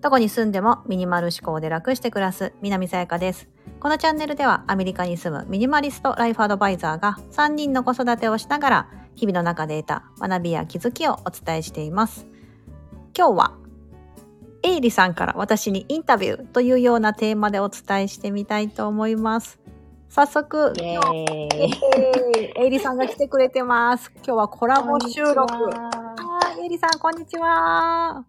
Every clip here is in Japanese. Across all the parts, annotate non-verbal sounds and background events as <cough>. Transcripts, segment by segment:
どこに住んでもミニマル思考で楽して暮らす南さやかです。このチャンネルではアメリカに住むミニマリストライフアドバイザーが3人の子育てをしながら日々の中で得た学びや気づきをお伝えしています。今日はエイリさんから私にインタビューというようなテーマでお伝えしてみたいと思います。早速、イエ今日ーイ。リさんが来てくれてます。今日はコラボ収録。こんにちははい、エリさん、こんにちは。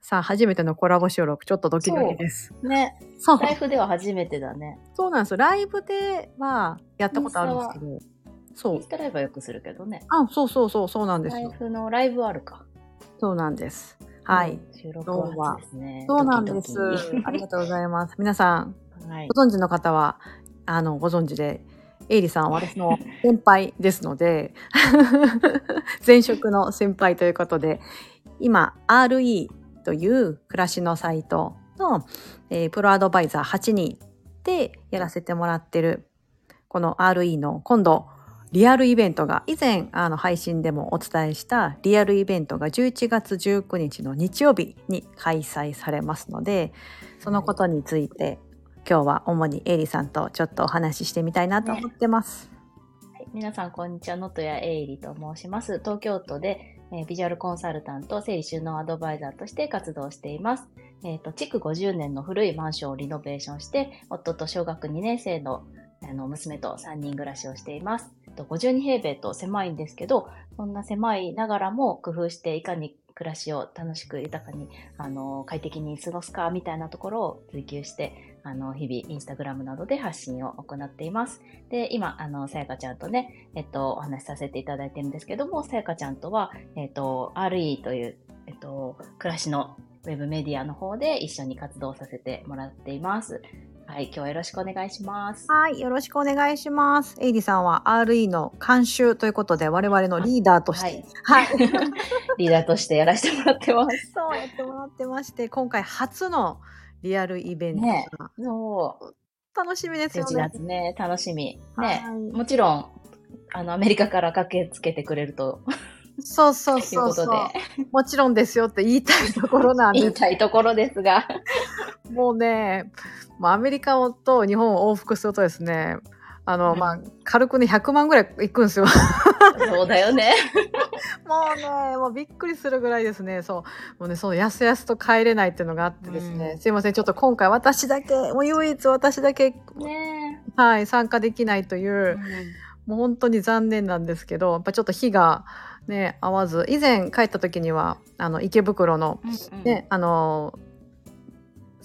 さあ、初めてのコラボ収録、ちょっとドキドキです。ね、そう、ライフでは初めてだね。そうなんですよ。ライブではやったことあるんですけど、そうインス。タライブはよくするけどね。あ、そうそうそう、そうなんですライよ。フのライブはあるか。そうなんです。はい。うん。収録は初ですね。そうなんですありがとうございます。皆さん、<laughs> はい。ご存知の方は、あの、ご存知で、エイリさんは私の先輩ですので、<laughs> 前職の先輩ということで、今、RE という暮らしのサイトの、えープロアドバイザー8人でやらせてもらってる、この RE の今度、リアルイベントが、以前あの配信でもお伝えしたリアルイベントが11月19日の日曜日に開催されますので、そのことについて今日は主にエイリさんとちょっとお話ししてみたいなと思ってます。はい皆さん、こんにちは。能登谷エイリと申します。東京都で、えービジュアルコンサルタント、整理収納アドバイザーとして活動しています。えっ、と、築50年の古いマンションをリノベーションして、夫と小学2年生のあの娘と3人暮らしをしています。えっと52平米と狭いんですけど、そんな狭いながらも工夫していかに暮らしを楽しく豊かに、あの、快適に過ごすかみたいなところを追求して、あの、日々インスタグラムなどで発信を行っています。で、今、あの、さやかちゃんとね、えっと、お話しさせていただいてるんですけども、さやかちゃんとは、えっと、RE という、えっと、暮らしのウェブメディアの方で一緒に活動させてもらっています。はい、今日はよろしくお願いします。はい、よろしくお願いします。エイリさんは RE の監修ということで我々のリーダーとして、はい、<laughs> リーダーとしてやらせてもらってます。そうやってもらってまして、今回初のリアルイベントねがそう。楽しみですよ11ね。月ね、楽しみ。ね、はいもちろん、あの、アメリカから駆けつけてくれるとそうそういうそうそうことで。、もちろんですよって言いたいところなん言い。たいところですが。もうね、まあ、アメリカと日本を往復するとですね、あの、うんまあ、軽くね、100万ぐらい行くんですよ。そうだよね。<laughs> もうね、もうびっくりするぐらいですね。そう。もうね、そのやすやすと帰れないっていうのがあってですね。うんすいません。ちょっと今回私だけ、もう唯一私だけ、ねはい、参加できないという、もう本当に残念なんですけど、やっぱちょっと日がね、合わず、以前帰った時には、あの、池袋の、うんうんね、あの、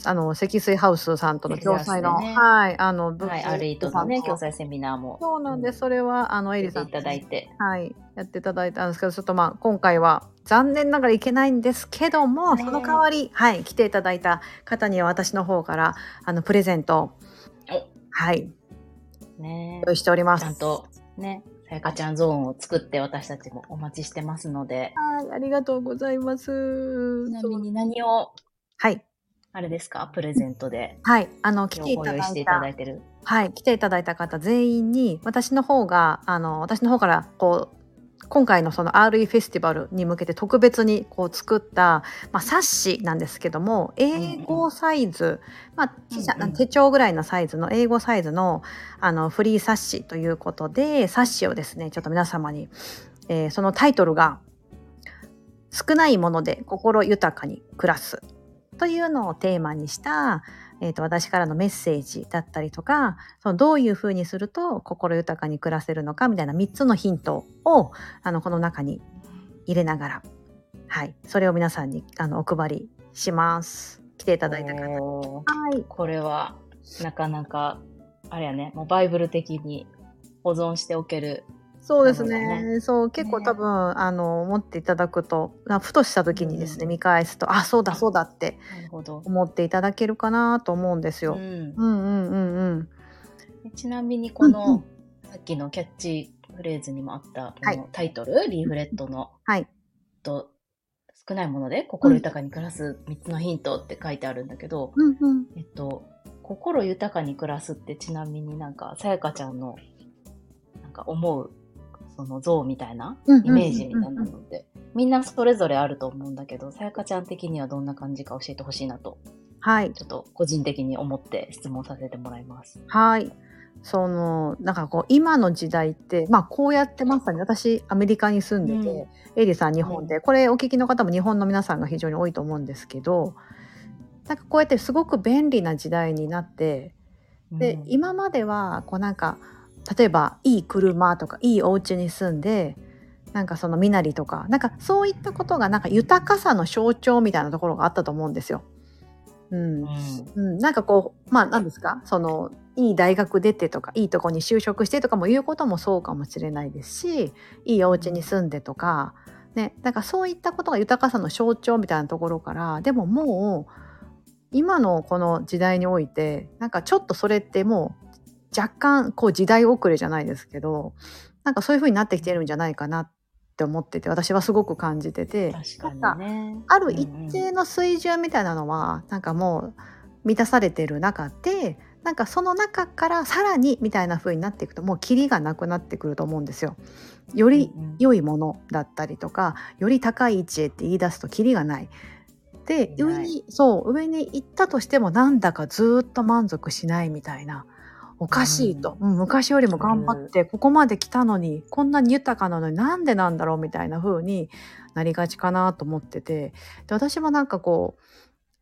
あの、積水ハウスさんとの共催の、ねはい、あの、ブはい、ックアルのね、共催セミナーも。そうなんです。それは、あの、エリさんいただいて。はい、やっていただいたんですけど、ちょっとまあ、今回は残念ながらいけないんですけども、ねその代わり、はい、来ていただいた方には私の方から、あの、プレゼントはい、ね用意しております。ちゃんとね、さやかちゃんゾーンを作って私たちもお待ちしてますので。はい、ありがとうございます。ちなみに何を、はい、あれですか、プレゼントで。はい、あの、来ていごただい用意していただた、いてる。はい、来ていただいた方全員に、私の方が、あの、私の方から、こう、今回のその RE フェスティバルに向けて特別にこう作った、まあ、冊子なんですけども英語サイズ、まあうんうん。手帳ぐらいのサイズの英語サイズのあのフリー冊子ということで冊子をですねちょっと皆様に、えーそのタイトルが「少ないもので心豊かに暮らす」というのをテーマにした、えー、と私からのメッセージだったりとかそのどういうふうにすると心豊かに暮らせるのかみたいな3つのヒントをあのこの中に入れながら、はい、それを皆さんにあのお配りします。来ていただいた方。はい、これは、なかなか、あれやね、もうバイブル的に保存しておける。そうですなるほね。そう結構ね多分、あの思っていただくとあふとした時にですね、うん見返すとあそうだそうだって。思っていただけるかなと思うんですよ。うんうんうんうんうん。ちなみにこうんうのん、さっきのキャッチフレーズにもあった、こはいのタイトル、リーフレットの、はいと、少ないもので心豊かに暮らす3つのヒントって書いてあるんだけど、うんうん。えっと、心豊かに暮らすってちなみになんか、さやかちゃんの、なんか思う、その像みたいなうんうんうんうんイメージみたいなのって、みんなそれぞれあると思うんだけど、さやかちゃん的にはどんな感じか教えてほしいなと、はい。ちょっと個人的に思って質問させてもらいます。はい。その、なんかこう、今の時代って、まあこうやってまさに私、アメリカに住んでて、エイリさん日本で、これお聞きの方も日本の皆さんが非常に多いと思うんですけど、なんかこうやってすごく便利な時代になって、で、うん今まではこうなんか例えばいい車とかいいお家に住んでなんかその身なりとかなんかそういったことがなんか豊かさの象徴みたいなところがあったと思うんですよ。うん。うん。うん、なんかこうまあ何ですか？そのいい大学出てとかいいとこに就職してとかも言うこともそうかもしれないですしいいお家に住んでとか、ね、なんかそういったことが豊かさの象徴みたいなところからでももう今のこの時代においてなんかちょっとそれってもう若干こう時代遅れじゃないですけどなんかそういう風になってきてるんじゃないかなって思ってて私はすごく感じてて確かにね。ある一定の水準みたいなのはなんかもう満たされてる中でなんかその中からさらにみたいな風になっていくともうキリがなくなってくると思うんですよ。より良いものだったりとかより高い位置へって言い出すとキリがない。で上にそう上に行ったとしてもなんだかずーっと満足しないみたいなおかしいと、うん。昔よりも頑張ってここまで来たのにこんなに豊かなのになんでなんだろうみたいな風になりがちかなと思ってて。で私もなんかこう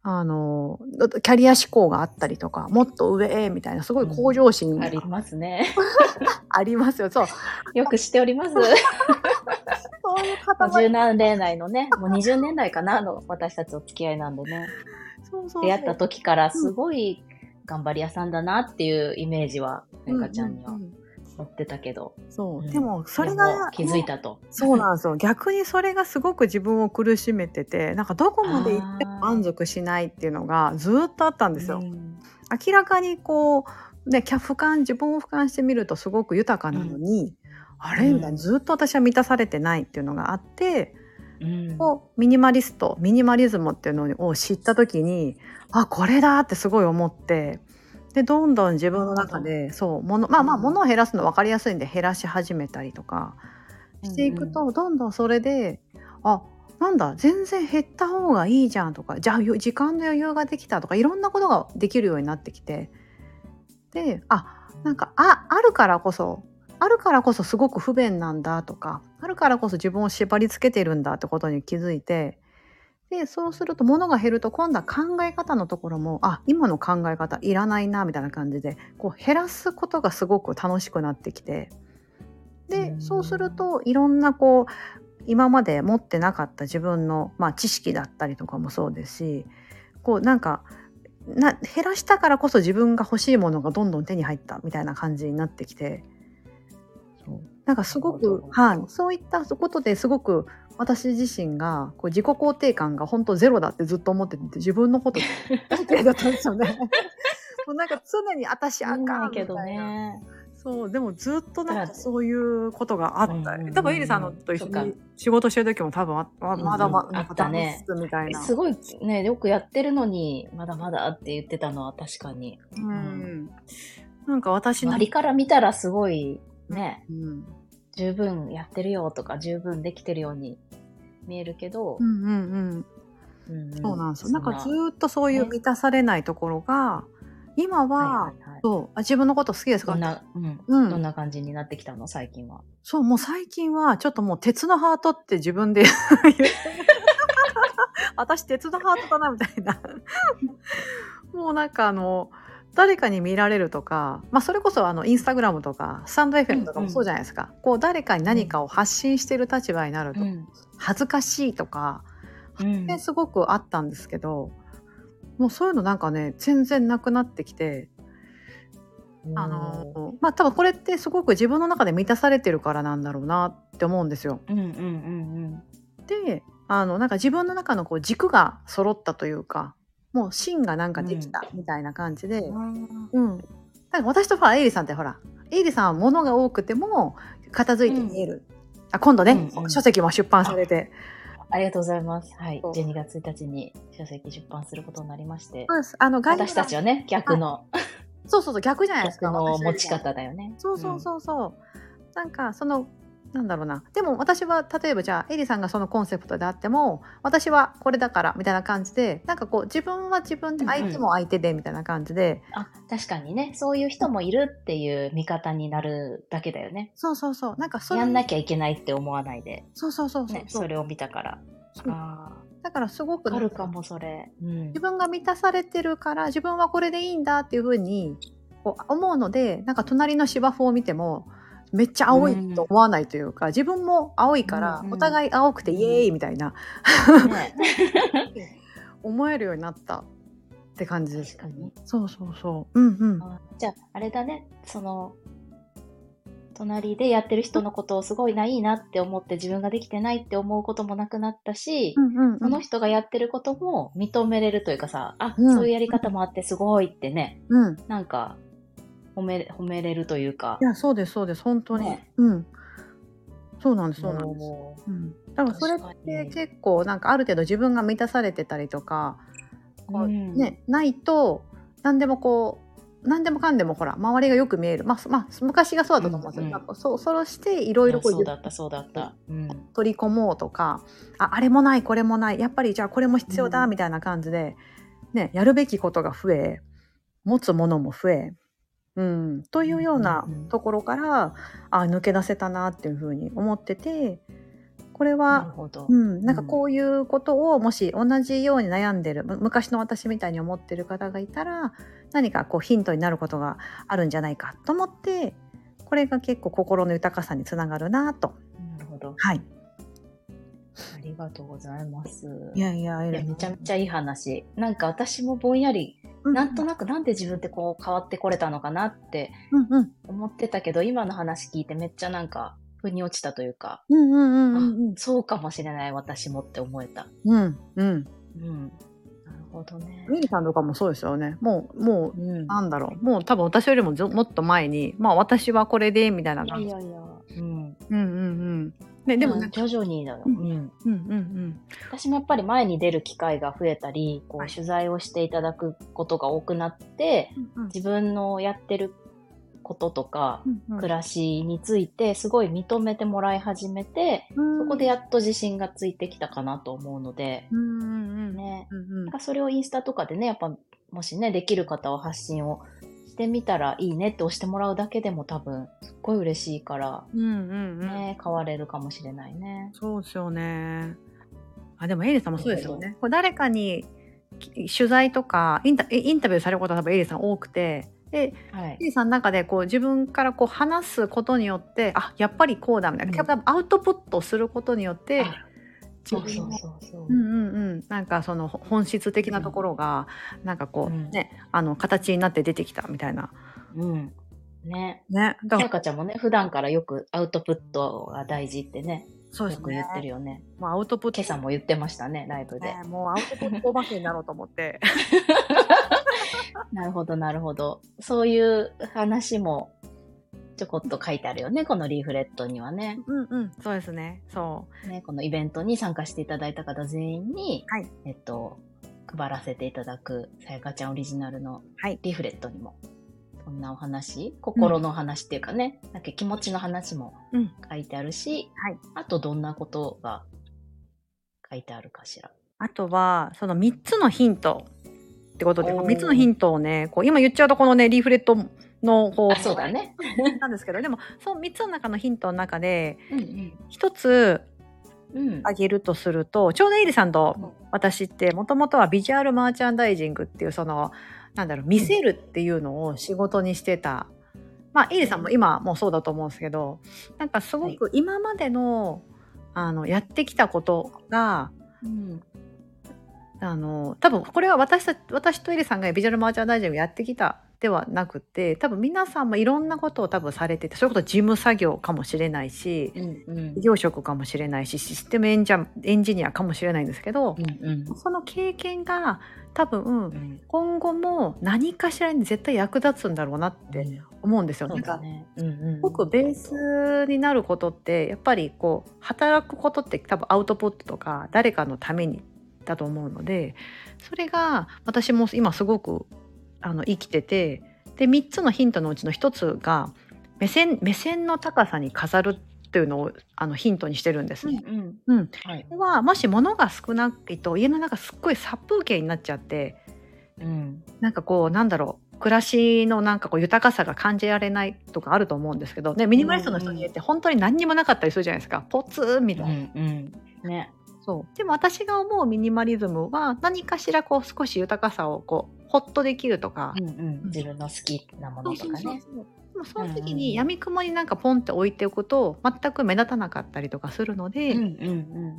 あのキャリア志向があったりとかもっと上へみたいなすごい向上心がありますね。<laughs> ありますよ。そう。よく知っております。<laughs> そういう塊。十何年来のね、もう20年来かな、あの私たちお付き合いなんでね、<laughs> そうそう出会った時からすごい頑張り屋さんだなっていうイメージは、さやかちゃんにはうううん。持ってたけど、そう、うん。でもそれが気づいたと。そうなんですよ。逆にそれがすごく自分を苦しめててなんかどこまで行っても満足しないっていうのがずっとあったんですよ。うん。明らかにこうねキャ俯瞰自分を俯瞰してみるとすごく豊かなのに、あれみたいなずっと私は満たされてないっていうのがあって、うん。こうミニマリストミニマリズムっていうのを知った時にあこれだってすごい思ってでどんどん自分の中でそうものまあまあうん。物を減らすの分かりやすいんで減らし始めたりとかしていくと、どんどんそれであなんだ全然減った方がいいじゃんとかじゃあよ時間の余裕ができたとかいろんなことができるようになってきてであなんかああるからこそあるからこそすごく不便なんだとかあるからこそ自分を縛り付けてるんだってことに気づいてでそうすると物が減ると今度は考え方のところもあ今の考え方いらないなみたいな感じでこう減らすことがすごく楽しくなってきてでうん。そうするといろんなこう今まで持ってなかった自分の、まあ、知識だったりとかもそうですしこうなんかな減らしたからこそ自分が欲しいものがどんどん手に入ったみたいな感じになってきてなんかすごくはい、そういったことですごく私自身がこう自己肯定感が本当ゼロだってずっと思ってて自分のこと大嫌いだったんですよね。<laughs> もうなんか常に私あ見かなんいけど。ね。そうでもずっとなんだかそういうことがあった、うんうんうん多分エリさんのと一緒に仕事してる時も多分ああまだまうんうんなんかあったねみたいな。すごいね、よくやってるのに、まだまだって言ってたのは確かに。うん、なんか私の周りから見たらすごいね、うん。十分やってるよとか、十分できてるように見えるけど。う、んうんうん。そうなんですよ。な。んかずっとそういう満たされないところが、今は、はいはいはい。そう。あ自分のこと好きですか？どんな、うん、うん。どんな感じになってきたの？最近は。そうもう最近はちょっともう鉄のハートって自分で言って私鉄のハートだなみたいな。もうなんかあの誰かに見られるとか、まあ、それこそあのインスタグラムとかスタンド FM とかもそうじゃないですか、こう誰かに何かを発信してる立場になるとん。恥ずかしいとか、うん。ね、すごくあったんですけどもうそういうのなんかね全然なくなってきてあのまあ多分これってすごく自分の中で満たされてるからなんだろうなって思うんですよ。うんうんうん。であのなんか自分の中のこう軸が揃ったというかもう芯がなんかできたみたいな感じで、うん。うんだ私とほらエイリさんってほらエイリさんは物が多くても片付いて見える、あ今度ね、うんうん。書籍も出版されて。ありがとうございます。はい。そう。12月1日に書籍出版することになりまして。あの私たちはね、逆の、そうそうそう逆じゃないですか。逆の私持ち方だよね。そうそうそうそう、なんかそのなんだろうな。でも私は例えばじゃあエリさんがそのコンセプトであっても私はこれだからみたいな感じでなんかこう自分は自分でうんうん。相手も相手でみたいな感じで、あ、確かにね、そういう人もいるっていう見方になるだけだよね。そうそうそう。なんかそれやんなきゃいけないって思わないで、そうそうそうそうね、それを見たから。そう。あだからすごあ、くわかるかも、それ。うん。自。分が満たされてるから自分はこれでいいんだっていうふうにこう思うのでなんか隣の芝生を見てもめっちゃ青いと思わないというか、自分も青いからお互い青くてイエーイみたいな、ね、<laughs> 思えるようになったって感じです。確かに。そうそうそう。うんうん。あじゃあ、あれだね、その、隣でやってる人のことをすごいないいなって思って自分ができてないって思うこともなくなったし、その人がやってることも認めれるというかさ、あ、うん。そういうやり方もあってすごいってね、うん。なんか、褒め、褒めれるというか。い。やそうですそうです。本当に、ね。うん。そうなんですそうなんです、もうん、だからそれってに。結構なんかある程度自分が満たされてたりとか、こううん。ねないと何でもこう何でもかんでもほら周りがよく見える、まあ、まあ昔がそうだったと思うんですよ、うんうんそうそうしていろういろそうだった、そうだった。うん。取り込もうとかああれもないこれもない。やっぱりじゃあこれも必要だうん。みたいな感じで、ね、やるべきことが増え持つものも増え、うん、というようなうんうんところからあ抜け出せたなっていうふうに思っててこれは。うん、なんかこういうことをもし同じように悩んでるむ昔の私みたいに思ってる方がいたら何かこうヒントになることがあるんじゃないかと思ってこれが結構心の豊かさにつながるなと。なるほど。はい、ありがとうございます。いやいやいやめちゃめちゃいい話。なんか私もぼんやり、なんとなくなんで自分ってこう変わってこれたのかなって思ってたけど、今の話聞いてめっちゃなんか、腑に落ちたというか、うんうんうんうんあそうかもしれない私もって思えた。うんうんうん。なるほどね。ミリさんとかもそうですよねもうもううん。なんだろうもう多分私よりもずもっと前にまあ私はこれでみたいない感じやいやいや。うん。うんうんうんねでもなんか。徐々にだよ。ううん。ん。うんうん。私もやっぱり前に出る機会が増えたり、こはい。う取材をしていただくことが多くなって、うん自分のやってることとか、うん。暮らしについてすごい認めてもらい始めて、うん。そこでやっと自信がついてきたかなと思うので、うんうんうん。ね。うんうん。なんかそれをインスタとかでね、やっぱもしね、できる方は発信をしてみたらいいねって押してもらうだけでも多分すっごい嬉しいから、うんうんうん。ね、変われるかもしれないね。そうですよね。あでもエイリさんもそうですよね。これ誰かにき取材とかインタインタビューされることは多分エイリさん多くてではい。T さんの中でこう自分からこう話すことによってあやっぱりこうだみたいな、うん。多分アウトプットすることによってあそうそうそうそう。うんうんうん、なんかそのほ本質的なところが、なんかこう、うんねあの形になって出てきたみたいなうん。ね。ねだかちゃんもね、普段からよくアウトプットが大事ってね、そうですねよく言ってるよね。もうアウトプット今朝も言ってましたね、ライブで。ねもうアウトプットお化けになろうと思って <laughs> なるほど、なるほど。そういう話もちょこっと書いてあるよね、このリーフレットにはね。うんうん。そうですね。そね、このイベントに参加していただいた方全員に、はい。えっと、配らせていただくさやかちゃんオリジナルのはい。リーフレットにも、そんなお話、心の話っていうかね、なんか気持ちの話もううん。書いてあるし、はい。あとどんなことが書いてあるかしら。あとはその3つのヒントってことでおー。3つのヒントをねこう今言っちゃうとこのねリーフレットのこあ、そうだね。<laughs> なんですけどでもその3つの中のヒントの中でうん1つうん。うん。あげるとするとちょうどエイリさんと私ってもともとはビジュアルマーチャンダイジングっていうそのなんだろう見せるっていうのを仕事にしてた、まあエイリさんも今もそうだと思うんですけどなんかすごく今までの,、あのやってきたことがうん。あの多分これは私た私とエリさんがビジュアルマーチャンダイジングやってきたではなくて多分皆さんもいろんなことを多分されててそれこそ事務作業かもしれないしうん。うん事。業職かもしれないしシステムエンジャエンジニアかもしれないんですけど、うんうんその経験が多分うん。今後も何かしらに絶対役立つんだろうなって思うんですよ。そなんかうだね。うんうん。すごくベースになることってやっぱりこう働くことって多分アウトプットとか誰かのためにだと思うのでそれが私も今すごくあの生きててで3つのヒントのうちの1つが目線目線の高さに飾るっていうのをあのヒントにしてるんですね。うん。うん、はいこ。れはもし物が少ないと家の中すっごい殺風景になっちゃってうん。なんかこうなんだろう暮らしのなんかこう豊かさが感じられないとかあると思うんですけどねミニマリストの人の家って本当に何にもなかったりするじゃないですかポツンみたういな。ん。うん。ね。そうでも私が思うミニマリズムは何かしらこう少し豊かさをこうホッとできるとか、うんうん。自分の好きなものとかね。でもその時うんうんに闇雲になんかポンって置いておくと全く目立たなかったりとかするので。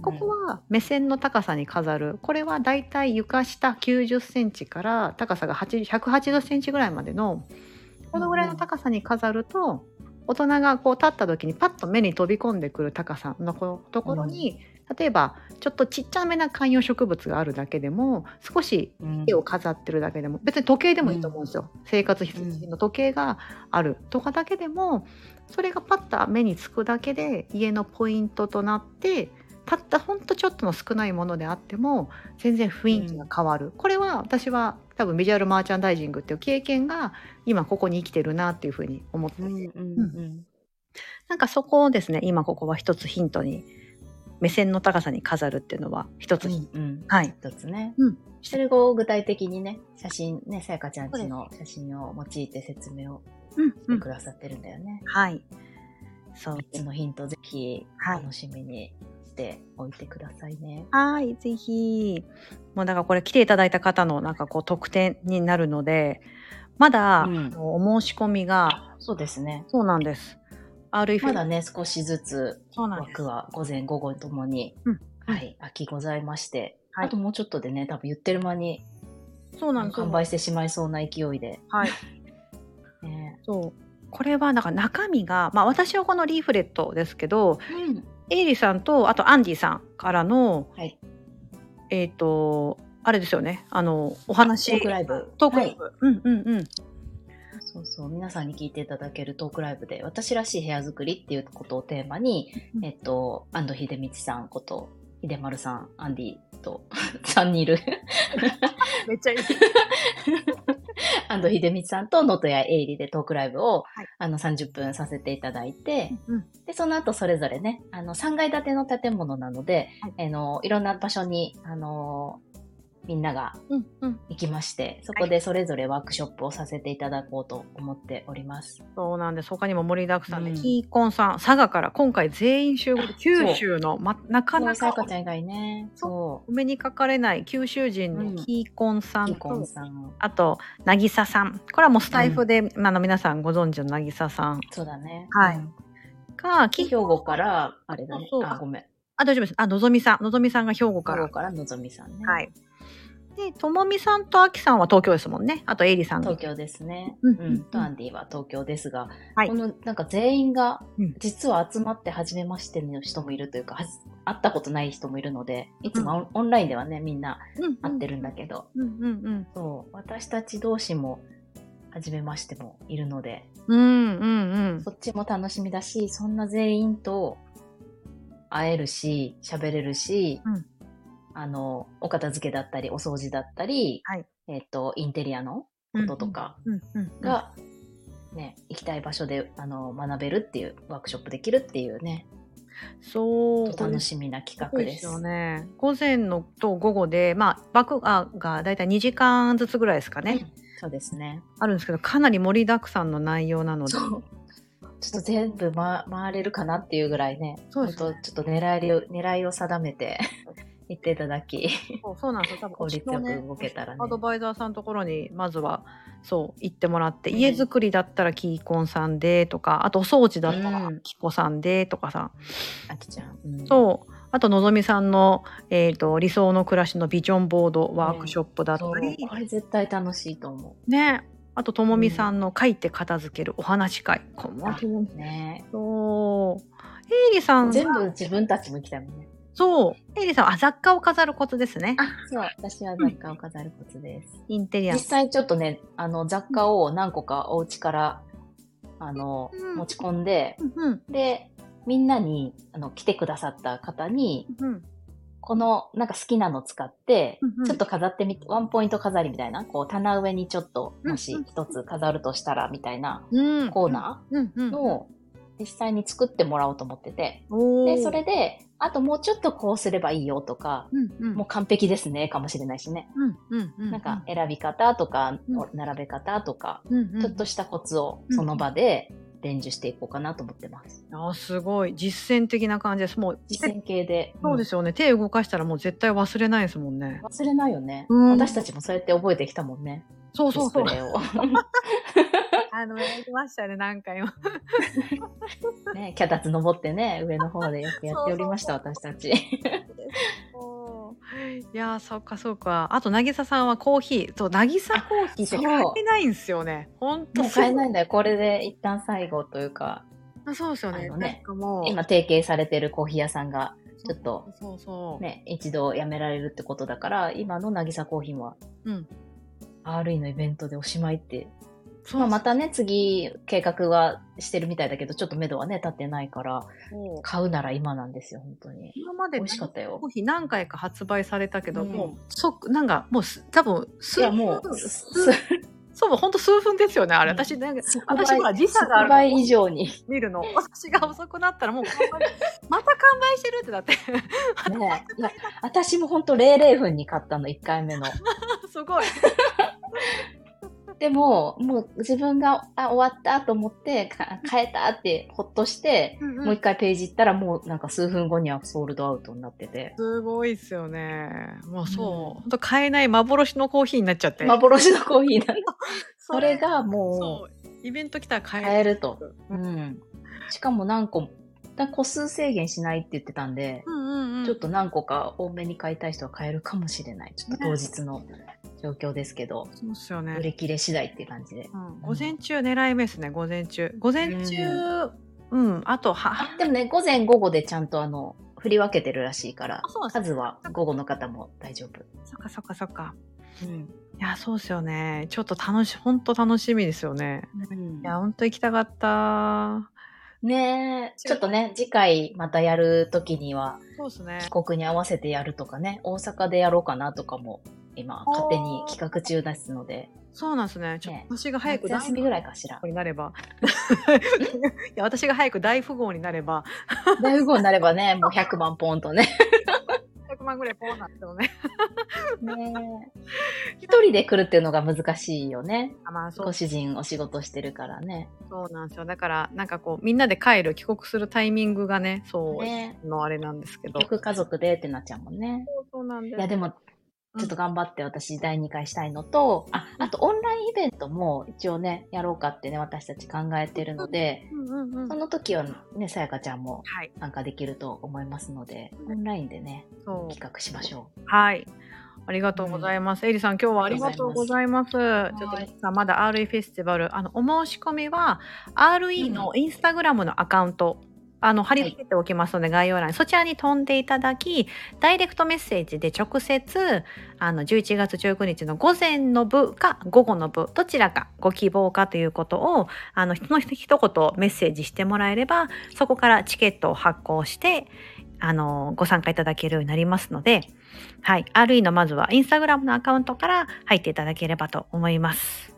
ここは目線の高さに飾るこれはだいたい床下90センチから高さが80 180センチぐらいまでのこのぐらいの高さに飾ると大人がこう立った時にパッと目に飛び込んでくる高さのところに、例えばちょっとちっちゃめな観葉植物があるだけでも少しうん。絵を飾ってるだけでも別に時計でもいいと思うんですよ、生活必需品の時計があるとかだけでもそれがパッと目につくだけで家のポイントとなってたったほんとちょっとの少ないものであっても全然雰囲気が変わる、これは私は多分ビジュアルマーチャンダイジングっていう経験が今ここに生きてるなっていうふうに思ってて、うんうんうん。なんかそこをですね今ここは一つヒントに目線の高さに飾るっていうのは一つ、うんうん。はい。一つね。うん。それを具体的にね、写真ね、さやかちゃんちの写真を用いて説明をうんうん。してくださってるんだよね。はい。そう3つのヒントぜひはい。楽しみにしておいてくださいね。はい、ぜひ。もうだからこれ来ていただいた方のなんかこう特典になるので、まだ、うんお申し込みが、そうですね。そうなんです。RF、まだね、少しずつ枠。は午前午後ともに、うんはい、空きございまして、はいあともうちょっとでね、多分言ってる間にそうなんです。完売してしまいそうな勢いで。はい。<laughs> ね、そう。これはなんか中身が、まあ私はこのリーフレットですけど、うん。エイリさんとあとアンディさんからの、はい。えっ、と、あれですよね、あの、お話。トークライブ。トークライブ。うんうんうん。そうそう、皆さんに聞いていただけるトークライブで、私らしい部屋作りっていうことをテーマに、うんえっと、安藤秀道さんこと、秀丸さん、アンディと <laughs> 3人いる。<laughs> めっちゃいい。<laughs> 安藤秀道さんと能登谷エイリでトークライブを、はい。あの30分させていただいて、うんで、その後それぞれね、あの3階建ての建物なので、はい。あのいろんな場所に、あのみんながうんうん。行きまして、そこでそれぞれワークショップをさせていただこうと思っております。そうなんです。他にも盛りだくさんで、うんキーコンさん、佐賀から今回全員集合で九州の、ま、なかなかかちゃん以外ね、そお目にかかれない九州人うんのキーコンさう、んキコンと、さん。あと、渚さん。これはもうスタイフで、あの皆さんご存知の渚さんそうだね。はいうんが、キ兵庫から、あれだねあ、ごめん。あ、大丈夫です。あ、のぞみさん。のぞみさんが兵庫から。兵庫からのぞみさんね。はい。で、ともみさんとあきさんは東京ですもんね。あと、えいりさんが東京ですね。ううんん。と、アンディは東京ですが、はいこの、なんか全員がうん、実は集まって初めましての人もいるというか、会ったことない人もいるので、いつもオンラインではね、みんなうん会ってるんだけど、うんうんうん。そう、私たち同士も、初めましてもいるので、うんうんうん。そっちも楽しみだし、そんな全員と会えるし、喋れるし、うんあの、お片付けだったり、お掃除だったり、はいえっ、と、インテリアのこととか。が、ね、行きたい場所で、あの、学べるっていう、ワークショップできるっていうね、そう。楽しみな企画で。すすよね。午前のと午後で、まあ、爆ががだいたい2時間ずつぐらいですかね、うんそうですね。あるんですけど、かなり盛りだくさんの内容なので。ちょっと全部、ま、回れるかなっていうぐらいね、そうですねちょっと狙いを、狙いを定めて行っていただき、そうそうなんですよ。多分効率よく動けたらね。アドバイザーさんのところにまずはそう行ってもらって、うん。家づくりだったらキーコンさんでとかあとお掃除だったらうん。キコさんでとかさ、あきちゃん。うん。そう。あとのぞみさんの、えー、と理想の暮らしのビジョンボードワークショップだったそうり、これ絶対楽しいと思ね。あとともみさんの書いて片付けるお話会、このあう。ね。そう。エイリさんは全部自分たちも行きたいもんね。そう。エイリさんはあ雑貨を飾るコツですね。あ、そう。私は雑貨を飾るコツです。インテリア。実際ちょっとね、あの、雑貨を何個かお家から、あの、うん。持ち込んで、うんうん。で、みんなに、あの、来てくださった方に、うんこの、なんか好きなの使ってうんうん、ちょっと飾ってみて、ワンポイント飾りみたいな、こう、棚上にちょっと、うんもし一つ飾るとしたら、みたいなうん。コーナうんうんーの、実際に作ってもらおうと思ってて。で、それで、あともうちょっとこうすればいいよとか、うんうん。もう完璧ですね、かもしれないしね。うんうんうんなんか選び方とか、うん。並べ方とか、うんうん。ちょっとしたコツをその場で伝授していこうかなと思ってます。あーすごい。実践的な感じです。もう実践系で。そうですよね。手動かしたらもう絶対忘れないですもんね。うん忘れないよね、うん。私たちもそうやって覚えてきたもんね。そうそうそう。あのやりましたね何回も。<laughs> ね、脚立登ってね、上の方で <laughs> よくやっておりました、私たち。いやーそっかそっか。あと渚さんはコーヒー。そう渚コーヒーって買えないんですよね。ほんと。もう買えないんだよ。これで一旦最後というか、あそうですよね。ね今提携されてるコーヒー屋さんが、ちょっとそうそうね、一度辞められるってことだから、今の渚コーヒーは、うん、RE のイベントでおしまいって。まあ、またね、次計画はしてるみたいだけど、ちょっと目処はね、立ってないから、買うなら今なんですよ、本当に。今まで美味しかったよ。コーヒー何回か発売されたけど、うん。もう即なんかもうす多分数いや、もう、そうほんと数分ですよねあれ、うん私なんか即私ほら時差がある即倍以上に。見るの。私が遅くなったらもう <laughs> また完売してるってなって。ね <laughs> いや、私も本当00分に買ったの、1回目の。<laughs> すごいでも、もう自分があ終わったと思って、か買えたってほっとして、うんうんもう一回ページ行ったらもうなんか数分後にはソールドアウトになってて。すごいっすよねもうそう、うんほんと買えない幻のコーヒーになっちゃって幻のコーヒーなんだ。<laughs> それががもそうイベント来たら買う、える買えると。ううんん。しかも何個も、だ個数制限しないって言ってたんで、うんうんうんちょっと何個か多めに買いたい人は買えるかもしれない。ちょっと当日の状況ですけど、そうっすよね。売れ切れ次第っていう感じで。うん、午前中狙い目ですね午前中。午前中うん、あとはあでもね、午前午後でちゃんとあの、振り分けてるらしいから数は午後の方も大丈夫。そっかそっかそっか。うん。いやそうっすよね。ちょっと楽し本当楽しみですよね。いや本当行きたかった。ねえ、ちょっとね、次回またやるときには、そうですね。帰国に合わせてやるとかね、大阪でやろうかなとかも、今、勝手に企画中ですので、そうなんですね。ちょっね。と私が早く夏休みぐらいかしら。になれば。<laughs> いや私が早く大富豪になれば。大富豪になればね、もう100万ポンとね。<laughs> 100万ぐらいポーンなってもね。ねえ。<laughs> 一人で来るっていうのが難しいよね。あまあそう。ご主人お仕事してるからね。そうなんですよ。だからなんかこうみんなで帰る帰国するタイミングがねそう、ねのあれなんですけど。よく家族でってなっちゃうもんね。そうなんです。いや、でも、ちょっと頑張って私第2回したいのと、あ、あとオンラインイベントも一応ね、やろうかってね、私たち考えてるので、うんうんうんその時はね、さやかちゃんもはい。参加できると思いますので、オンラインでね、企画しましょはい。ありがとうございます。エリさん、今日はありがとうございます。ちょっとさんまだ RE フェスティバル、あの、お申し込みは、RE のインスタグラムのアカウント、あの、貼り付けておきますので、概要欄に、そちらに飛んでいただき、ダイレクトメッセージで直接、あの、11月19日の午前の部か午後の部、どちらかご希望かということを、あの、ひと一言メッセージしてもらえれば、そこからチケットを発行して、あの、ご参加いただけるようになりますので、はい。RE のまずはインスタグラムのアカウントから入っていただければと思います。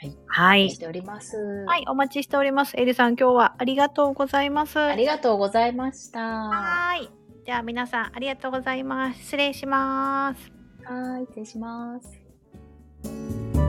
はい。はい。しております。はい。お待ちしております。エリさん、今日はありがとうございます。ありがとうございました。ははい。じゃあ皆さん、ありがとうございます。失礼します。い、失礼します。